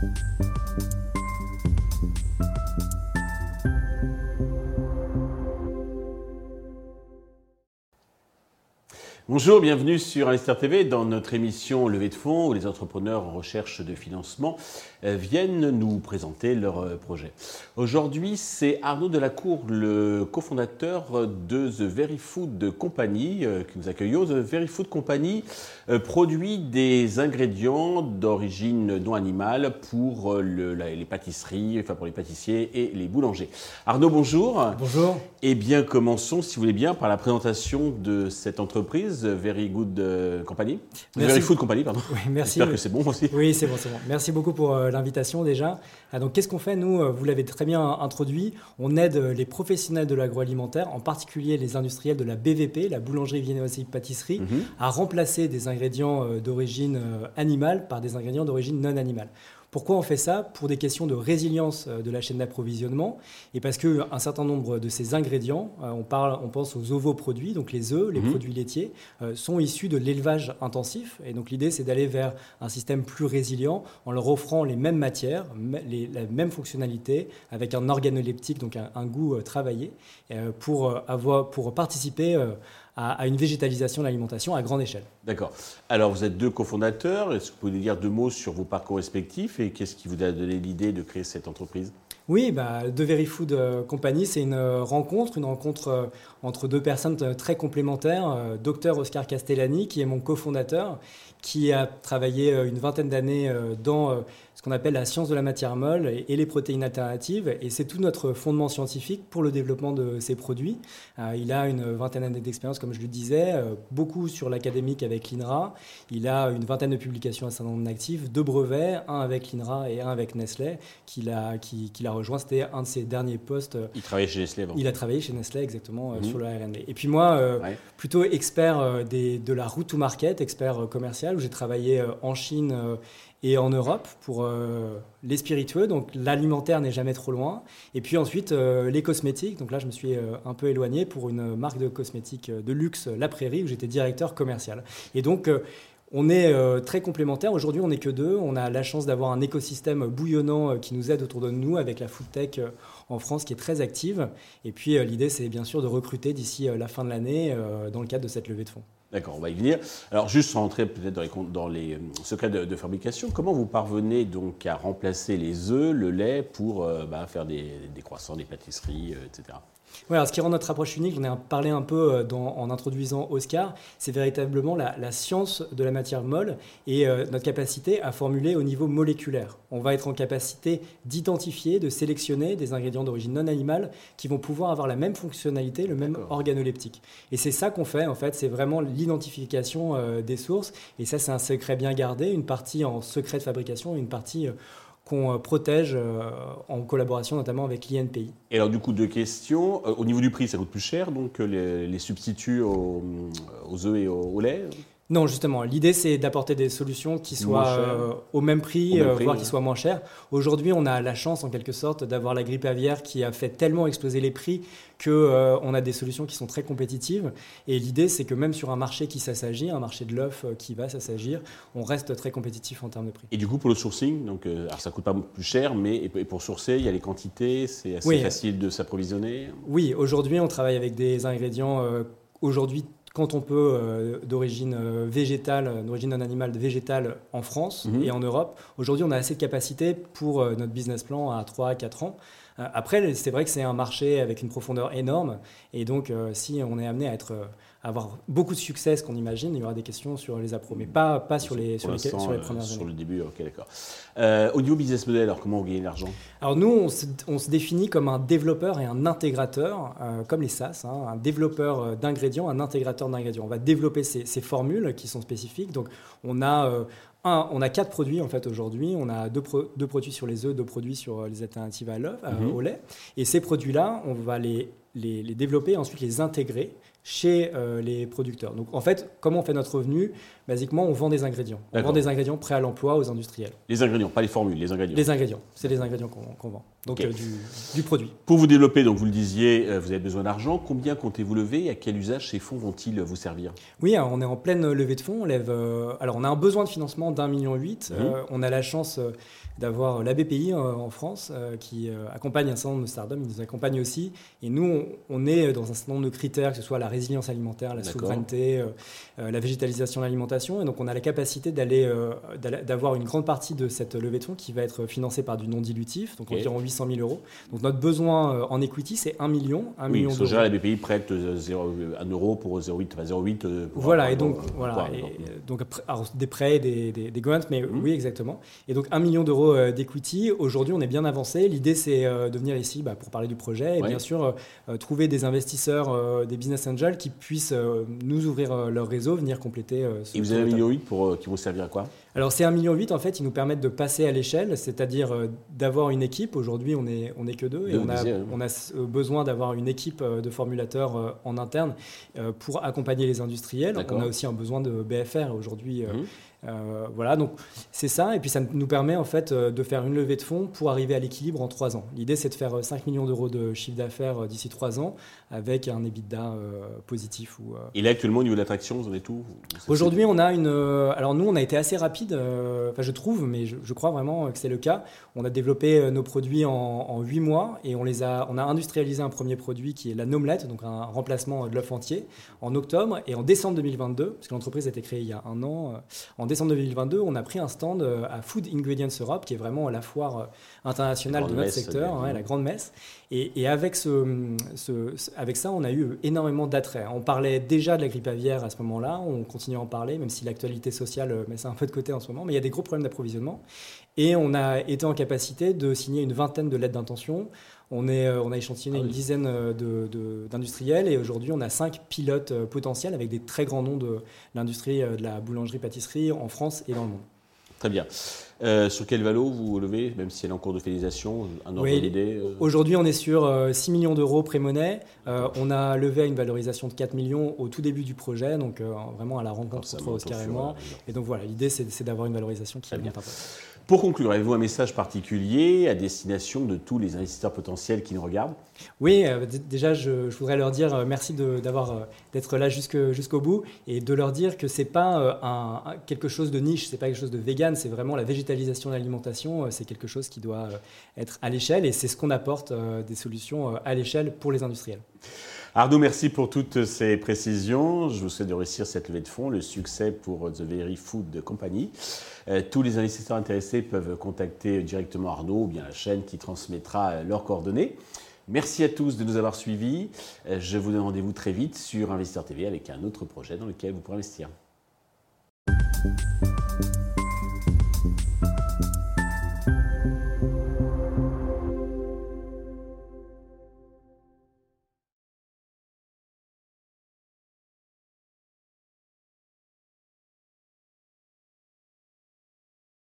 Thank you. Bonjour, bienvenue sur Investir TV dans notre émission Levée de fonds où les entrepreneurs en recherche de financement euh, viennent nous présenter leurs euh, projets. Aujourd'hui, c'est Arnaud Delacour, le cofondateur de The Very Food Company, euh, que nous accueillons. The Very Food Company produit des ingrédients d'origine non animale pour les pâtisseries, enfin pour les pâtissiers et les boulangers. Arnaud, bonjour. Bonjour. Eh bien, commençons, si vous voulez bien, par la présentation de cette entreprise Very Good euh, Company. Very Food Company, pardon. Oui, merci. J'espère que c'est bon aussi. Oui, c'est bon, c'est bon. Merci beaucoup pour euh, l'invitation déjà. Donc, qu'est-ce qu'on fait? Nous, euh, vous l'avez très bien introduit, on aide les professionnels de l'agroalimentaire, en particulier les industriels de la BVP, la boulangerie, viennoiserie, pâtisserie, mhm. à remplacer des ingrédients d'origine animale par des ingrédients d'origine non animale. Pourquoi on fait ça Pour des questions de résilience euh, de la chaîne d'approvisionnement et parce qu'un certain nombre de ces ingrédients, euh, on, parle, on pense aux ovoproduits, donc les œufs, les mhm. produits laitiers, euh, sont issus de l'élevage intensif. Et donc l'idée, c'est d'aller vers un système plus résilient en leur offrant les mêmes matières, les, la même fonctionnalité, avec un organoleptique, donc un, un goût travaillé, pour, avoir, pour participer à, une végétalisation de l'alimentation à grande échelle. D'accord. Alors, vous êtes deux cofondateurs. Est-ce que vous pouvez dire deux mots sur vos parcours respectifs et qu'est-ce qui vous a donné l'idée de créer cette entreprise? Oui, bah, The Very Food euh, Company, c'est une euh, rencontre, une rencontre euh, entre deux personnes très complémentaires. Docteur Oscar Castellani, qui est mon cofondateur, qui a travaillé une vingtaine d'années dans ce qu'on appelle la science de la matière molle et, les protéines alternatives. Et c'est tout notre fondement scientifique pour le développement de ces produits. Euh, il a une vingtaine d'années d'expérience, comme je le disais, euh, beaucoup sur l'académique avec l'INRA. Il a une vingtaine de publications à certain nombre d'actifs, deux brevets, un avec l'INRA et un avec Nestlé, qu'il a, qui, a rejoint. C'était un de ses derniers postes. Il travaillait chez Nestlé avant. Il a travaillé chez Nestlé, exactement, euh, mhm. sur le R&D. Et puis moi, plutôt expert des, de la route to market, expert commercial, où j'ai travaillé en Chine et en Europe pour euh, les spiritueux, donc l'alimentaire n'est jamais trop loin. Et puis ensuite euh, les cosmétiques, donc là je me suis euh, un peu éloigné pour une marque de cosmétiques de luxe, La Prairie, où j'étais directeur commercial. Et donc on est très complémentaires. Aujourd'hui, on n'est que deux. On a la chance d'avoir un écosystème bouillonnant qui nous aide autour de nous avec la food tech en France qui est très active. Et puis l'idée, c'est bien sûr de recruter d'ici la fin de l'année dans le cadre de cette levée de fonds. D'accord, on va y venir. Alors, juste sans entrer peut-être dans les, euh, secrets de, fabrication, comment vous parvenez donc à remplacer les œufs, le lait pour euh, bah, faire des, des, croissants, des pâtisseries, euh, etc. Oui, ce qui rend notre approche unique, j'en ai parlé un peu euh, en introduisant Oscar, c'est véritablement la, science de la matière molle et euh, notre capacité à formuler au niveau moléculaire. On va être en capacité d'identifier, de sélectionner des ingrédients d'origine non animale qui vont pouvoir avoir la même fonctionnalité, le même organoleptique. Et c'est ça qu'on fait, en fait, c'est vraiment l'identification euh, des sources. Et ça, c'est un secret bien gardé, une partie en secret de fabrication et une partie qu'on euh, protège euh, en collaboration notamment avec l'INPI. Et alors du coup, deux questions. Euh, au niveau du prix, ça coûte plus cher, donc les, substituts aux, œufs et au lait? Non, justement, l'idée c'est d'apporter des solutions qui soient euh, au même prix, euh, voire qui soient moins chères. Aujourd'hui, on a la chance en quelque sorte d'avoir la grippe aviaire qui a fait tellement exploser les prix que euh, on a des solutions qui sont très compétitives. Et l'idée c'est que même sur un marché qui s'assagit, un marché de l'œuf qui va s'assagir, on reste très compétitif en termes de prix. Et du coup, pour le sourcing, donc, alors ça coûte pas plus cher, mais pour sourcer, il y a les quantités, c'est assez facile de s'approvisionner? Oui, aujourd'hui, on travaille avec des ingrédients aujourd'hui quand on peut euh, d'origine euh, végétale, d'origine non animale, végétale en France mhm. et en Europe. Aujourd'hui, on a assez de capacité pour euh, notre business plan à 3 à 4 ans. Après, c'est vrai que c'est un marché avec une profondeur énorme. Et donc, si on est amené à être avoir beaucoup de succès, ce qu'on imagine, il y aura des questions sur les appros, mais pas, pas sur, les, sur, les, sur les premières années. Sur le début, ok, d'accord. Euh, au niveau business model, alors comment vous gagnez l'argent? Alors nous, on se, on se, définit comme un développeur et un intégrateur, euh, comme les SaaS, hein, un développeur euh, d'ingrédients, un intégrateur d'ingrédients. On va développer ces, ces, formules qui sont spécifiques. Donc on a euh, on a quatre produits en fait aujourd'hui. On a deux, deux, produits sur les œufs, deux produits sur les alternatives à l'œuf, mhm. au lait. Et ces produits-là, on va les les, les développer et ensuite les intégrer chez euh, les producteurs. Donc en fait, comment on fait notre revenu? Basiquement, on vend des ingrédients. On vend des ingrédients prêts à l'emploi aux industriels. Les ingrédients, pas les formules, les ingrédients. Les ingrédients, c'est les ingrédients qu'on vend. Donc euh, du, produit. Pour vous développer, donc vous le disiez, euh, vous avez besoin d'argent. Combien comptez-vous lever? Et à quel usage ces fonds vont-ils vous servir? Oui, on est en pleine levée de fonds. On lève, alors on a un besoin de financement d'un million huit. Mmh. on a la chance d'avoir la BPI en France qui accompagne un certain nombre de startups. Ils nous accompagnent aussi. Et nous, on, est dans un certain nombre de critères, que ce soit la résilience alimentaire, la souveraineté, euh, euh, la végétalisation de l'alimentation. Et donc, on a la capacité d'aller, euh, d'avoir une grande partie de cette levée de fonds qui va être financée par du non dilutif, donc environ 800 000 euros. Donc, notre besoin en equity, c'est 1 million, 1 oui, million d'euros. la BPI prête 0, 1 euro pour 0,8, enfin 0,8. Voilà, et donc, voilà, donc des prêts, des, des, grants, mais mmh. oui, exactement. Et donc, 1 million d'euros d'equity. Aujourd'hui, on est bien avancé. L'idée, c'est de venir ici bah, pour parler du projet et bien sûr trouver des investisseurs, des business angels qui puissent euh, nous ouvrir euh, leur réseau, venir compléter. Euh, ce Et vous avez un million pour qui vont servir à quoi? Alors ces 1,8 million, en fait, ils nous permettent de passer à l'échelle, c'est-à-dire d'avoir une équipe. Aujourd'hui, on n'est on est que deux et on a, on a besoin d'avoir une équipe de formulateurs en interne pour accompagner les industriels. On a aussi un besoin de BFR aujourd'hui. Mmh. Euh, voilà, donc c'est ça. Et puis ça nous permet en fait euh, de faire une levée de fonds pour arriver à l'équilibre en trois ans. L'idée, c'est de faire 5 euh, millions d'euros de chiffre d'affaires d'ici trois ans avec un EBITDA positif. Ou, Et là, actuellement, au niveau de l'attraction, vous en êtes tout Aujourd'hui, on a une. alors nous, on a été assez rapide, enfin je trouve, mais je, crois vraiment que c'est le cas. On a développé nos produits en, huit mois et on, les a, on a industrialisé un premier produit qui est la nomelette, donc un remplacement de l'œuf entier, en octobre. Et en décembre 2022, parce que l'entreprise a été créée il y a un an, en décembre 2022, on a pris un stand euh, à Food Ingredients Europe, qui est vraiment la foire euh, internationale de notre secteur, hein, la grande messe. Et, avec, ce, avec ça, on a eu énormément d'attrait. On parlait déjà de la grippe aviaire à ce moment-là, on continue à en parler, même si l'actualité sociale euh, met ça un peu de côté en ce moment, mais il y a des gros problèmes d'approvisionnement. Et on a été en capacité de signer une vingtaine de lettres d'intention. On, est, on a échantillonné ah une dizaine d'industriels et aujourd'hui on a cinq pilotes potentiels avec des très grands noms de l'industrie de la boulangerie-pâtisserie en France et dans le monde. Très bien. Euh, sur quel valo vous levez, même si elle est en cours de finalisation Un ordre d'idée euh Aujourd'hui, on est sur 6 euh, millions d'euros pré-monnaie. on a levé à une valorisation de 4 millions au tout début du projet, donc vraiment à la rencontre entre Oscar et moi. Et donc voilà, l'idée, c'est d'avoir une valorisation qui est bien. Pour conclure, avez-vous un message particulier à destination de tous les investisseurs potentiels qui nous regardent? Oui, euh, déjà, je, voudrais leur dire euh, merci euh, d'être là jusqu'au bout et de leur dire que c'est pas un, quelque chose de niche, c'est pas quelque chose de vegan, c'est vraiment la végétalisation de l'alimentation, c'est quelque chose qui doit être à l'échelle et c'est ce qu'on apporte des solutions à l'échelle pour les industriels. Arnaud, merci pour toutes ces précisions. Je vous souhaite de réussir cette levée de fonds, le succès pour The Very Food Company. Euh, tous les investisseurs intéressés peuvent contacter directement Arnaud ou bien la chaîne qui transmettra euh, leurs coordonnées. Merci à tous de nous avoir suivis. Euh, je vous donne rendez-vous très vite sur Investisseur TV avec un autre projet dans lequel vous pourrez investir.